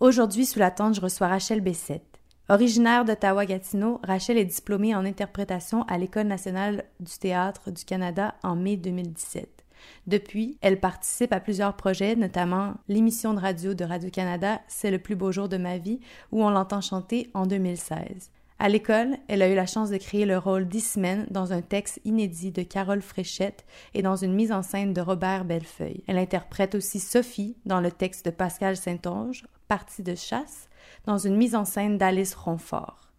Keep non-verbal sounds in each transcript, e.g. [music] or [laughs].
Aujourd'hui, sous la tente, je reçois Rachel Bessette. Originaire d'Ottawa-Gatineau, Rachel est diplômée en interprétation à l'École nationale du théâtre du Canada en mai 2017. Depuis, elle participe à plusieurs projets, notamment l'émission de radio de Radio-Canada C'est le plus beau jour de ma vie, où on l'entend chanter en 2016. À l'école, elle a eu la chance de créer le rôle d'Ismène dans un texte inédit de Carole Fréchette et dans une mise en scène de Robert Bellefeuille. Elle interprète aussi Sophie dans le texte de Pascal Saint-Onge, Partie de chasse, dans une mise en scène d'Alice Ronfort.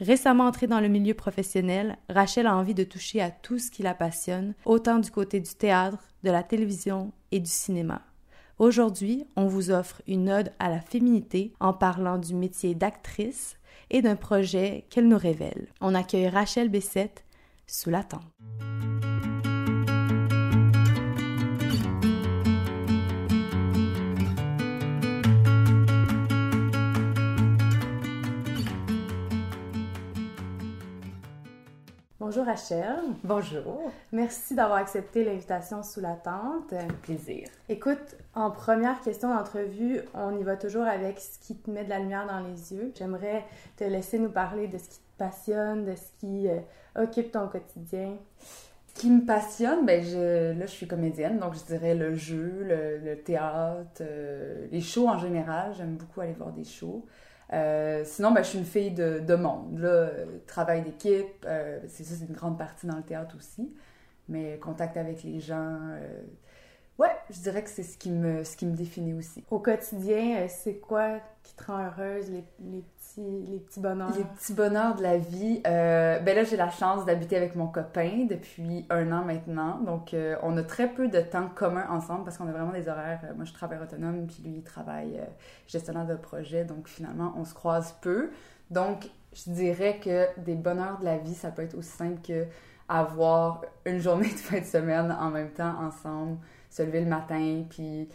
Récemment entrée dans le milieu professionnel, Rachel a envie de toucher à tout ce qui la passionne, autant du côté du théâtre, de la télévision et du cinéma. Aujourd'hui, on vous offre une ode à la féminité en parlant du métier d'actrice, et d'un projet qu'elle nous révèle. On accueille Rachel Bessette sous la tente. Bonjour Rachel. Bonjour. Merci d'avoir accepté l'invitation sous la tente. Plaisir. Écoute, en première question d'entrevue, on y va toujours avec ce qui te met de la lumière dans les yeux. J'aimerais te laisser nous parler de ce qui te passionne, de ce qui euh, occupe ton quotidien. Ce qui me passionne, ben je, là je suis comédienne, donc je dirais le jeu, le, théâtre, euh, les shows en général. J'aime beaucoup aller voir des shows. Euh, sinon, ben, je suis une fille de, de monde. Là, travail d'équipe, euh, c'est ça, c'est une grande partie dans le théâtre aussi. Mais contact avec les gens, euh, ouais, je dirais que c'est ce qui me, ce qui me définit aussi. Au quotidien, c'est quoi qui te rend heureuse, les, les les petits bonheurs? Les petits bonheurs de la vie. Euh, ben là, j'ai la chance d'habiter avec mon copain depuis un an maintenant. Donc, euh, on a très peu de temps commun ensemble parce qu'on a vraiment des horaires. Euh, moi, je travaille autonome, puis lui, il travaille gestionnaire de projet. Donc, finalement, on se croise peu. Donc, je dirais que des bonheurs de la vie, ça peut être aussi simple que avoir une journée [laughs] de fin de semaine en même temps ensemble, se lever le matin, puis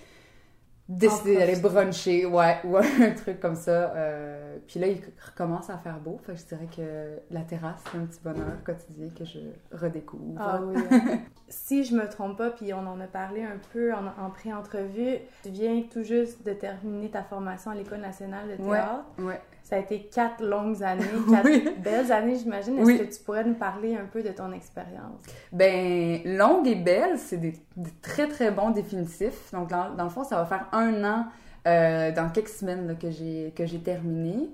décider d'aller bruncher, ouais, [laughs] ou un truc comme ça. Euh, puis là, il recommence à faire beau. Fait que je dirais que la terrasse, c'est un petit bonheur quotidien que je redécouvre. Ah oui. [laughs] si je me trompe pas, puis on en a parlé un peu en, en pré-entrevue, tu viens tout juste de terminer ta formation à l'École nationale de théâtre. Ouais, ouais. Ça a été quatre longues années, [laughs] quatre belles années, j'imagine. Est-ce que tu pourrais nous parler un peu de ton expérience? Ben, longue et belle, c'est des, très, très bons définitifs. Donc, dans, le fond, ça va faire un an euh, dans quelques semaines que j'ai terminé.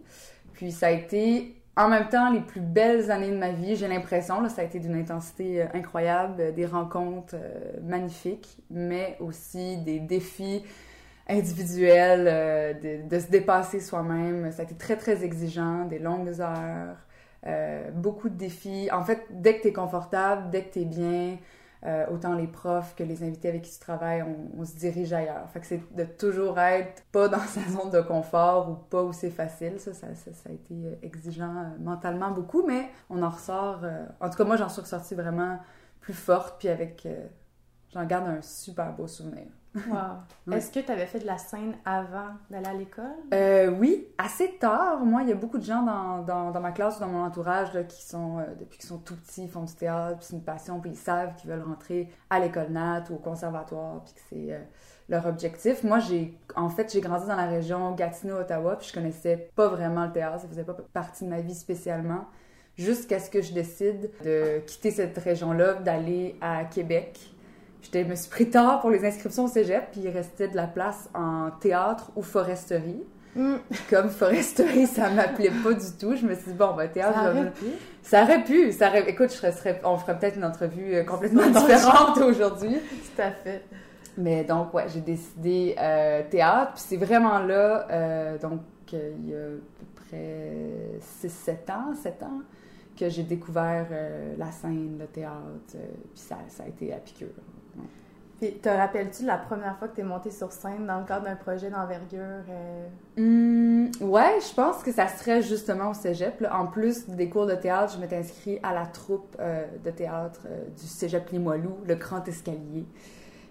Puis, ça a été en même temps les plus belles années de ma vie, j'ai l'impression. Ça a été d'une intensité euh, incroyable, des rencontres euh, magnifiques, mais aussi des défis individuel, euh, de, se dépasser soi-même. Ça a été très, très exigeant, des longues heures, euh, beaucoup de défis. En fait, dès que tu es confortable, dès que tu es bien, euh, autant les profs que les invités avec qui tu travailles, on, se dirige ailleurs. Fait que c'est de toujours être pas dans sa zone de confort ou pas où c'est facile. Ça ça, ça, a été exigeant mentalement beaucoup, mais on en ressort. en tout cas, moi, j'en suis ressortie vraiment plus forte, puis avec. j'en garde un super beau souvenir. Wow. Est-ce que tu avais fait de la scène avant d'aller à l'école? Euh, oui, assez tard. Moi, il y a beaucoup de gens dans, dans, dans ma classe ou dans mon entourage là, qui sont, euh, depuis qu'ils sont tout petits, font du théâtre, puis c'est une passion, puis ils savent qu'ils veulent rentrer à l'école nat ou au conservatoire, puis que c'est euh, leur objectif. Moi, j'ai en fait, j'ai grandi dans la région Gatineau-Ottawa, puis je connaissais pas vraiment le théâtre, ça faisait pas partie de ma vie spécialement jusqu'à ce que je décide de quitter cette région-là, d'aller à Québec je me suis pris tard pour les inscriptions au cégep, puis il restait de la place en théâtre ou foresterie. Mm. Comme foresterie, ça m'appelait pas du tout. Je me suis dit, bon, ben, théâtre, ça aurait pu. Ça aurait pu. Ça aurait... Écoute, je serais... on ferait peut-être une entrevue euh, complètement différente [laughs] aujourd'hui. Tout à fait. Mais donc, ouais, j'ai décidé euh, théâtre. Puis c'est vraiment là, euh, donc, il y a à peu près 6-7 ans, 7 ans, que j'ai découvert la scène, le théâtre. puis ça, ça a été à piqûre. Puis, te rappelles-tu la première fois que tu es montée sur scène dans le cadre d'un projet d'envergure? Euh? Hum, ouais, je pense que ça serait justement au cégep. En plus des cours de théâtre, je m'étais inscrite à la troupe euh, de théâtre euh, du cégep Limoilou, le Grand Escalier.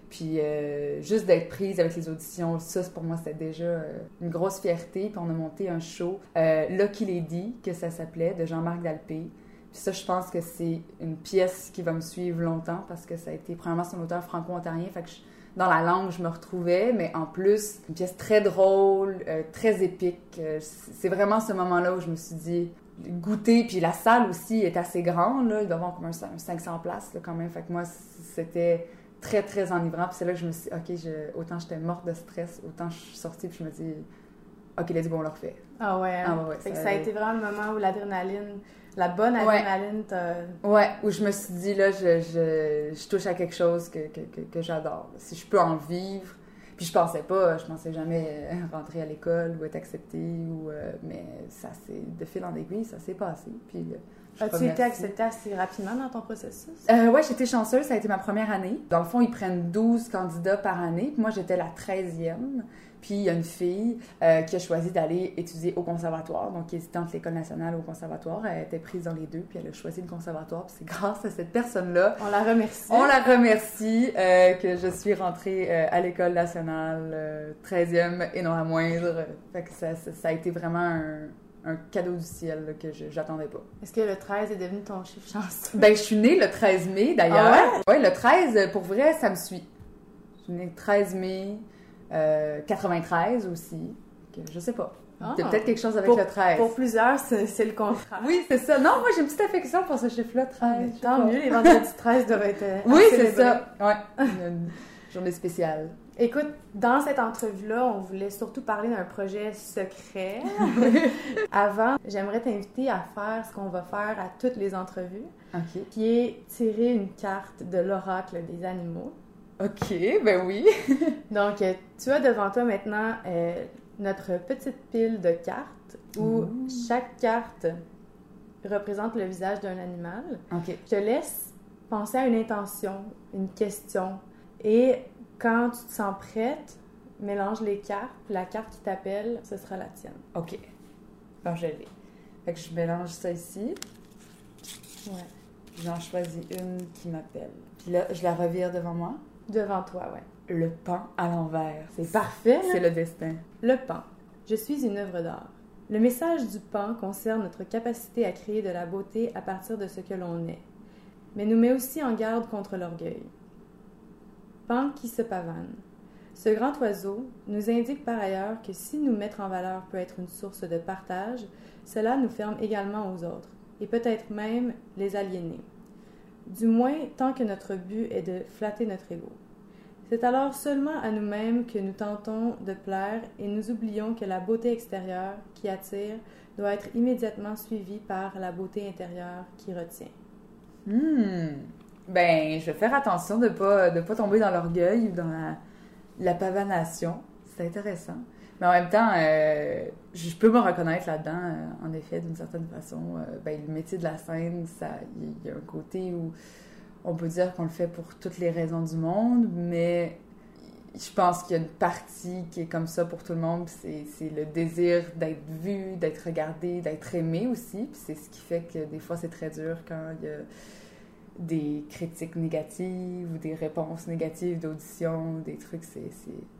Puis juste d'être prise avec les auditions, ça pour moi c'était déjà une grosse fierté. Puis on a monté un show, Lucky Lady, que ça s'appelait, de Jean-Marc Dalpé. Puis ça, je pense que c'est une pièce qui va me suivre longtemps parce que ça a été, premièrement, c'est un auteur franco-ontarien, fait que dans la langue je me retrouvais, mais en plus, une pièce très drôle, euh, très épique. Euh, c'est vraiment ce moment-là où je me suis dit, goûter, puis la salle aussi est assez grande, là, il doit avoir comme un, 500 places là, quand même, fait que moi, c'était très, très enivrant, puis c'est là que je me suis dit, OK, je, autant j'étais morte de stress, autant je suis sortie, puis je me dis, OK, let's go, on le refait. Ah ouais, hein? ah ouais, ça... ça... a été vraiment le moment où l'adrénaline la bonne adrénaline ouais. ouais, où je me suis dit, là, je, je, je touche à quelque chose que, que, que, j'adore. Si je peux en vivre, puis je pensais pas, je pensais jamais euh, rentrer à l'école ou être acceptée, ou, euh, mais ça s'est, de fil en aiguille, ça s'est passé. Puis, euh, As-tu été acceptée assez rapidement dans ton processus? Euh, oui, j'étais chanceuse, ça a été ma première année. Dans le fond, ils prennent 12 candidats par année, puis moi, j'étais la 13e. Puis il y a une fille euh, qui a choisi d'aller étudier au conservatoire, donc qui est de l'École nationale au conservatoire. Elle était prise dans les deux, puis elle a choisi le conservatoire. Puis c'est grâce à cette personne-là. On la remercie. On la remercie euh, que je suis rentrée euh, à l'École nationale 13e et non la moindre. Fait que ça, ça, a été vraiment un, un cadeau du ciel que je j'attendais pas. Est-ce que le 13 est devenu ton chiffre chance? Ben, je suis née le 13 mai, d'ailleurs. Ah ouais? le 13, pour vrai, ça me suit. Je suis née le 13 mai. 93 euh, aussi. Que, je sais pas. Ah. peut-être quelque chose avec le 13. Pour plusieurs, c'est le contraire. Oui, c'est ça. Non, moi, j'ai une petite affection pour ce chiffre-là, 13. tant mieux, les vendredis 13 devraient être. Oui, c'est ça. Ouais. Une journée spéciale. Écoute, dans cette entrevue-là, on voulait surtout parler d'un projet secret. [laughs] Avant, j'aimerais t'inviter à faire ce qu'on va faire à toutes les entrevues, qui est tirer une carte de l'oracle des animaux. OK, ben oui. [laughs] Donc, euh, tu as devant toi maintenant euh, notre petite pile de cartes où chaque carte représente le visage d'un animal. OK. Je te laisse penser à une intention, une question. Et quand tu te sens prête, mélange les cartes. La carte qui t'appelle, ce sera la tienne. OK. Bon, je l'ai. Fait que je mélange ça ici. Ouais. J'en choisis une qui m'appelle. Puis là, je la revire devant moi. Devant toi, ouais. Le pan à l'envers. C'est parfait. C'est le destin. Le pan. Je suis une œuvre d'art. Le message du pan concerne notre capacité à créer de la beauté à partir de ce que l'on est, mais nous met aussi en garde contre l'orgueil. Pan qui se pavane. Ce grand oiseau nous indique par ailleurs que si nous mettre en valeur peut être une source de partage, cela nous ferme également aux autres, et peut-être même les aliéner du moins tant que notre but est de flatter notre ego. C'est alors seulement à nous-mêmes que nous tentons de plaire et nous oublions que la beauté extérieure qui attire doit être immédiatement suivie par la beauté intérieure qui retient. Hmm. Ben, je vais faire attention de pas, de pas tomber dans l'orgueil ou dans la, pavanation. C'est intéressant. Mais en même temps, euh, je peux me reconnaître là-dedans, euh, en effet, d'une certaine façon. Euh, ben, le métier de la scène, il y a un côté où on peut dire qu'on le fait pour toutes les raisons du monde, mais je pense qu'il y a une partie qui est comme ça pour tout le monde, c'est le désir d'être vu, d'être regardé, d'être aimé aussi. C'est ce qui fait que des fois c'est très dur quand il y a des critiques négatives ou des réponses négatives d'audition, des trucs. C'est,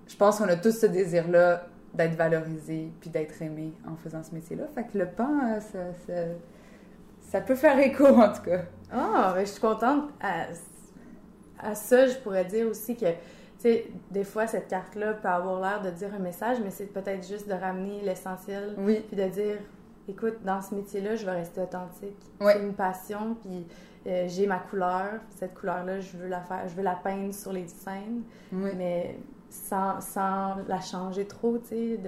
Je pense qu'on a tous ce désir-là d'être valorisé puis d'être aimé en faisant ce métier-là. Fait que le pan, euh, ça, ça, ça, peut faire écho en tout cas. Ah, je suis contente. À, à, ça, je pourrais dire aussi que, tu sais, des fois, cette carte-là peut avoir l'air de dire un message, mais c'est peut-être juste de ramener l'essentiel. Oui. Puis de dire, écoute, dans ce métier-là, je vais rester authentique. Oui. C'est une passion, puis euh, j'ai ma couleur. Cette couleur-là, je veux la faire, je veux la peindre sur les scènes. Oui. Mais sans, sans, la changer trop, tu sais,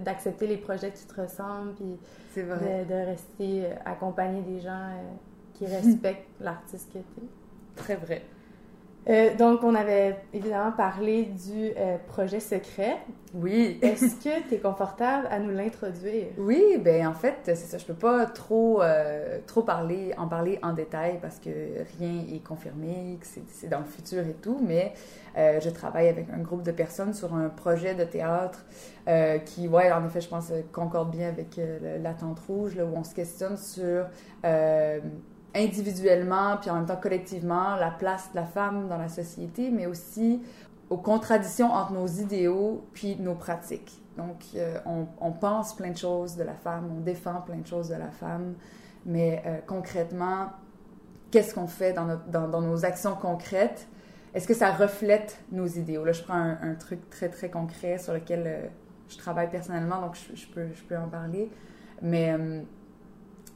d'accepter les projets qui te ressemblent, puis de, de, rester euh, accompagné des gens euh, qui respectent [laughs] l'artiste que tu es. Très vrai. Euh, donc, on avait évidemment parlé du euh, projet secret. Oui. Est-ce que tu es confortable à nous l'introduire? Oui, ben en fait, c'est ça. Je peux pas trop, euh, trop parler, en parler en détail parce que rien est confirmé, que c'est dans le futur et tout, mais je travaille avec un groupe de personnes sur un projet de théâtre qui, ouais, en effet, je pense, concorde bien avec l'attente rouge, là, où on se questionne sur individuellement, puis en même temps collectivement, la place de la femme dans la société, mais aussi aux contradictions entre nos idéaux puis nos pratiques. Donc, euh, on, pense plein de choses de la femme, on défend plein de choses de la femme, mais euh, concrètement, qu'est-ce qu'on fait dans, nos actions concrètes? Est-ce que ça reflète nos idéaux? Là, je prends un, truc très, très concret sur lequel euh, je travaille personnellement, donc je, peux, je peux en parler. Mais,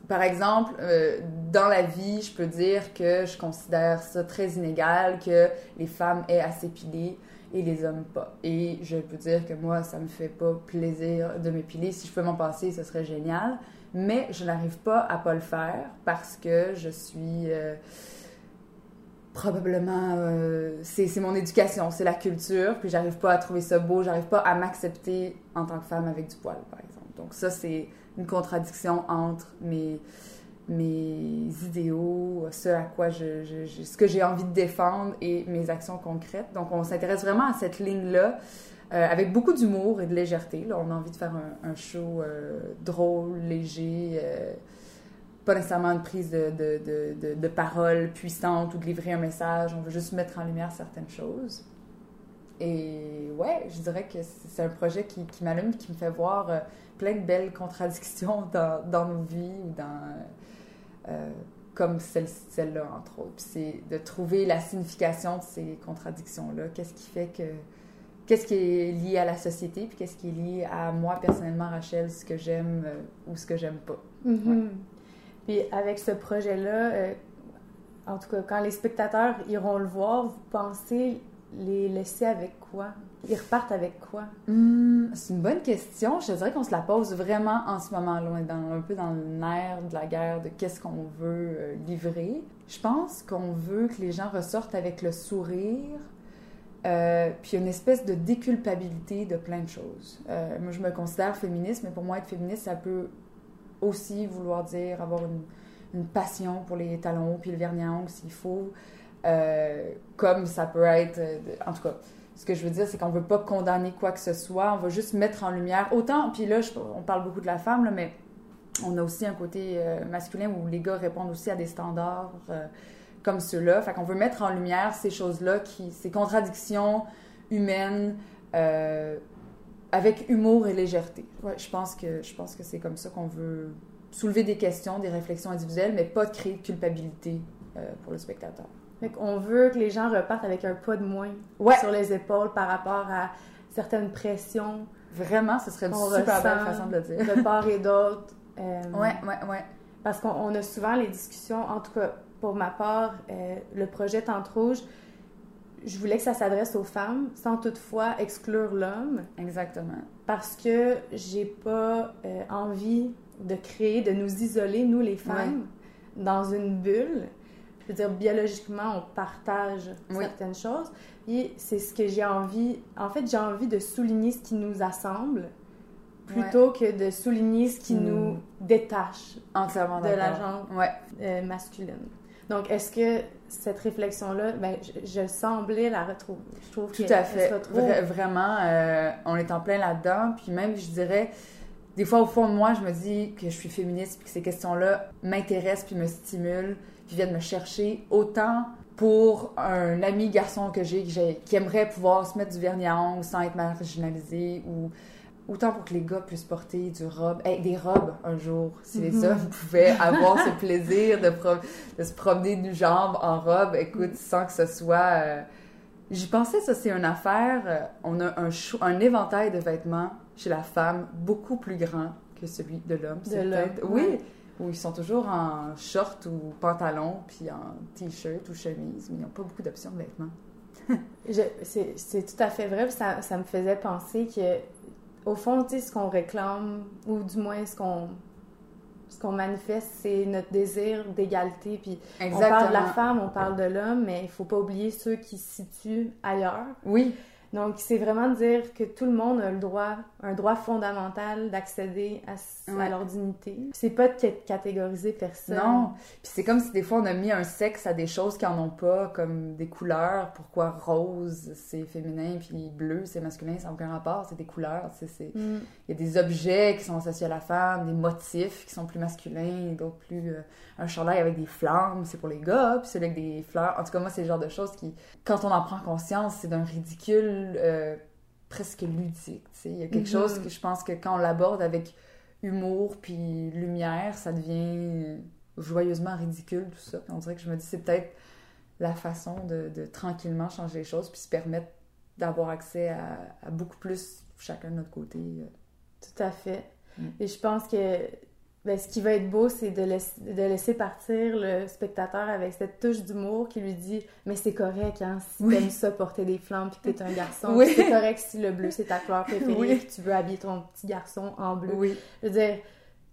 par exemple, euh, dans la vie, je peux dire que je considère ça très inégal, que les femmes aient à s'épiler et les hommes pas. Et je peux dire que moi, ça me fait pas plaisir de m'épiler. Si je peux m'en passer, ce serait génial. Mais je n'arrive pas à pas le faire parce que je suis probablement euh, c'est mon éducation, c'est la culture, puis j'arrive pas à trouver ça beau, j'arrive pas à m'accepter en tant que femme avec du poil, par exemple. Donc ça, c'est une contradiction entre mes, mes idéaux, ce à quoi je, ce que j'ai envie de défendre et mes actions concrètes. Donc on s'intéresse vraiment à cette ligne-là. Euh, avec beaucoup d'humour et de légèreté. Là, on a envie de faire un, show euh, drôle, léger, pas nécessairement une prise de, de, de, parole puissante ou de livrer un message. On veut juste mettre en lumière certaines choses. Et ouais, je dirais que c'est un projet qui, qui m'allume, qui me fait voir euh, plein de belles contradictions [laughs] dans, dans nos vies ou dans. Euh, comme celle-là, entre autres. Puis c'est de trouver la signification de ces contradictions-là. Qu'est-ce qui fait que. Qu'est-ce qui est lié à la société, puis qu'est-ce qui est lié à moi personnellement, Rachel, ce que j'aime euh, ou ce que j'aime pas. Mm-hmm. Puis avec ce projet-là, en tout cas, quand les spectateurs iront le voir, vous pensez les laisser avec quoi? Ils repartent avec quoi? Hmm, c'est une bonne question. Je dirais qu'on se la pose vraiment en ce est dans, un peu dans le nerf de la guerre de qu'est-ce qu'on veut euh, livrer. Je pense qu'on veut que les gens ressortent avec le sourire, euh, puis une espèce de déculpabilité de plein de choses. moi, je me considère féministe, mais pour moi, être féministe, ça peut aussi vouloir dire avoir une, une passion pour les talons puis le vernis à ongles s'il faut. Euh, comme ça peut être. Euh, en tout cas, ce que je veux dire, c'est qu'on veut pas condamner quoi que ce soit, on va juste mettre en lumière. Autant, puis là, on parle beaucoup de la femme, mais on a aussi un côté euh, masculin où les gars répondent aussi à des standards comme ceux-là. Fait qu'on veut mettre en lumière ces choses-là, ces contradictions humaines avec humour et légèreté. Je pense que que c'est comme ça qu'on veut soulever des questions, des réflexions individuelles, mais pas de créer de culpabilité pour le spectateur. On veut que les gens repartent avec un pas de moins sur les épaules par rapport à certaines pressions. Vraiment, ce serait une super belle façon de le dire. De part et d'autre. Euh, ouais, ouais, ouais. Parce qu'on a souvent les discussions, en tout cas pour ma part, euh, le projet Tente Rouge, je voulais que ça s'adresse aux femmes sans toutefois exclure l'homme. Exactement. Parce que j'ai pas euh, envie de créer, de nous isoler, nous les femmes, dans une bulle. Je veux dire, biologiquement, on partage certaines choses. Et c'est ce que j'ai envie. En fait, j'ai envie de souligner ce qui nous assemble plutôt que de souligner ce qui hmm. nous détache Entièrement de la jambe ouais. Euh, masculine. Donc, est-ce que cette réflexion-là, ben, je, semblais la retrouver. Je trouve Tout à fait. vraiment, euh, on est en plein là-dedans. Puis même, je dirais, des fois, au fond de moi, je me dis que je suis féministe, puis que ces questions-là m'intéressent, puis me stimulent, puis viennent me chercher. Autant pour un ami garçon que j'ai qui aimerait pouvoir se mettre du vernis à ongles sans être marginalisé ou autant pour que les gars puissent porter du robe, des robes un jour, si les mhm. hommes pouvaient avoir ce plaisir de, de, se promener du jambe en robe, écoute, sans que ce soit... Euh, j'y pensais, ça c'est une affaire, euh, on a un, un éventail de vêtements chez la femme beaucoup plus grand que celui de l'homme. De l'homme. Oui, où ils sont toujours en short ou pantalon, puis en t-shirt ou chemise, mais ils n'ont pas beaucoup d'options de vêtements. [laughs] c'est tout à fait vrai, ça, ça me faisait penser que au fond, tu sais, ce qu'on réclame, ou du moins ce qu'on ce qu'on manifeste, c'est notre désir d'égalité. Puis on parle de la femme, on parle de l'homme, mais il faut pas oublier ceux qui se situent ailleurs. Oui. Donc, c'est vraiment dire que tout le monde a le droit, un droit fondamental d'accéder à, leur dignité. C'est pas de catégoriser personne. Non. Puis c'est comme si des fois on a mis un sexe à des choses qui en ont pas, comme des couleurs. Pourquoi rose, c'est féminin, puis bleu, c'est masculin, ça n'a aucun rapport, c'est des couleurs. C'est, mm. Il y a des objets qui sont associés à la femme, des motifs qui sont plus masculins, d'autres plus. Euh, un chandail avec des flammes, c'est pour les gars, puis celui avec des fleurs. En tout cas, moi, c'est le genre de choses qui, quand on en prend conscience, c'est d'un ridicule euh, presque ludique. Il y a quelque mm-hmm. chose que je pense que quand on l'aborde avec humour puis lumière, ça devient joyeusement ridicule, tout ça. on dirait que je me dis, c'est peut-être la façon de, de tranquillement changer les choses puis se permettre d'avoir accès à, à beaucoup plus chacun de notre côté. euh. Tout à fait. Mm. Et je pense que ben, ce qui va être beau, c'est de, laisser- de laisser partir le spectateur avec cette touche d'humour qui lui dit Mais c'est correct, hein, si Oui. t'aimes ça porter des flammes puis que t'es un [laughs] garçon. Oui. C'est correct si le bleu c'est ta couleur préférée Oui. puis tu veux habiller ton petit garçon en bleu. Oui, Je veux dire,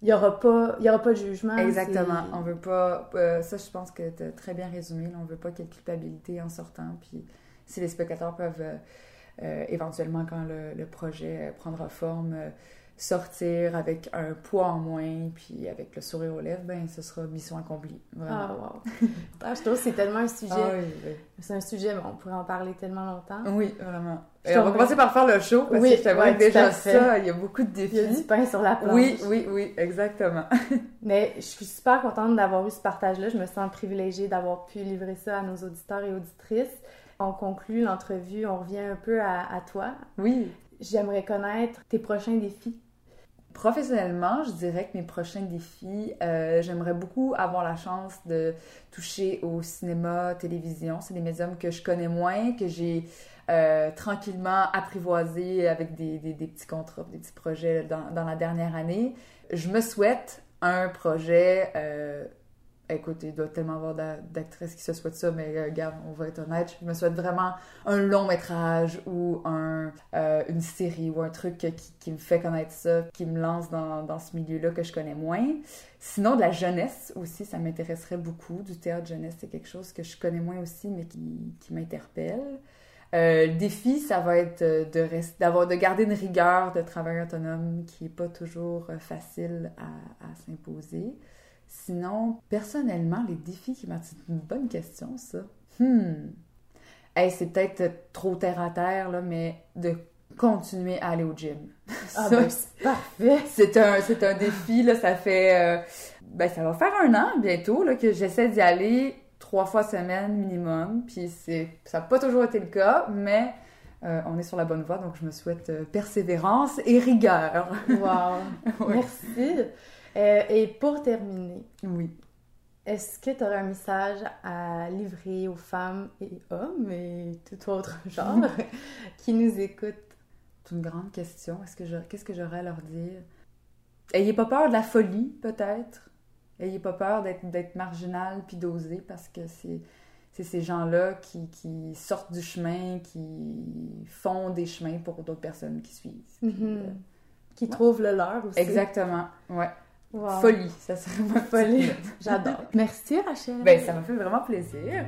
il n'y aura, pas- y aura pas de jugement. exactement. On veut pas. euh, ça, je pense que tu as très bien résumé. là. on veut pas qu'il y ait de culpabilité en sortant. Puis si les spectateurs peuvent euh, euh, éventuellement, quand le, le projet prendra forme, sortir avec un poids en moins, puis avec le sourire aux lèvres, ben ce sera mission accomplie. Vraiment. Ah, wow. [laughs] Ah, je trouve que c'est tellement un sujet. Ah oui, oui. C'est un sujet, mais on pourrait en parler tellement longtemps. Oui, vraiment. Et on va commencer par faire le show, parce Oui, que je t'avoue ouais, déjà ça, il y a beaucoup de Il y a du défis. pain sur la planche. Oui, oui, oui, exactement. [laughs] Mais je suis super contente d'avoir eu ce partage-là. Je me sens privilégiée d'avoir pu livrer ça à nos auditeurs et auditrices. On conclut l'entrevue, on revient un peu à, à toi. Oui. J'aimerais connaître tes prochains défis. Professionnellement, je dirais que mes prochains défis, euh, j'aimerais beaucoup avoir la chance de toucher au cinéma, télévision. C'est des médiums que je connais moins, que j'ai euh, tranquillement apprivoisé avec des, des- petits contrats, des petits projets dans, dans la dernière année. Je me souhaite un projet. euh, écoute, il doit tellement avoir d'a- d'actrices qui se souhaitent ça, mais euh, regarde, on va être honnête. Je me souhaite vraiment un long métrage ou un, euh, une série ou un truc qui, me fait connaître ça, qui me lance dans, dans ce milieu-là que je connais moins. Sinon, de la jeunesse aussi, ça m'intéresserait beaucoup. Du théâtre jeunesse, c'est quelque chose que je connais moins aussi, mais qui, qui m'interpelle. Euh, le défi, ça va être de, de garder une rigueur de travail autonome qui n'est pas toujours euh, facile à, à s'imposer. Sinon, personnellement, les défis qui m'attirent, c'est une bonne question, ça. Hmm. Hey, c'est peut-être trop terre à terre, là, mais de continuer à aller au gym. [laughs] Ah Ça, ben, c'est parfait! c'est un, c'est un défi, là, ça fait... euh, ben, ça va faire un an, bientôt, là, que j'essaie d'y aller trois fois semaine minimum, puis c'est, ça n'a pas toujours été le cas, mais euh, on est sur la bonne voie, donc je me souhaite euh, persévérance et rigueur. Wow! [laughs] Merci! Euh, et pour terminer, Oui. est-ce que tu aurais un message à livrer aux femmes et hommes et tout autre [laughs] genre qui nous écoutent? C'est une grande question. Est-ce que je, qu'est-ce que j'aurais à leur dire? Ayez pas peur de la folie, peut-être. Ayez pas peur d'être, d'être marginal puis d'oser parce que c'est, c'est ces gens-là qui, qui sortent du chemin, qui font des chemins pour d'autres personnes qui suivent. Puis, Mhm. euh, Qui ouais. trouvent le leur aussi. exactement. Ouais. Wow. Folie, ça serait ma Folie. J'adore. Merci Rachel. Ben, ça m'a fait vraiment plaisir.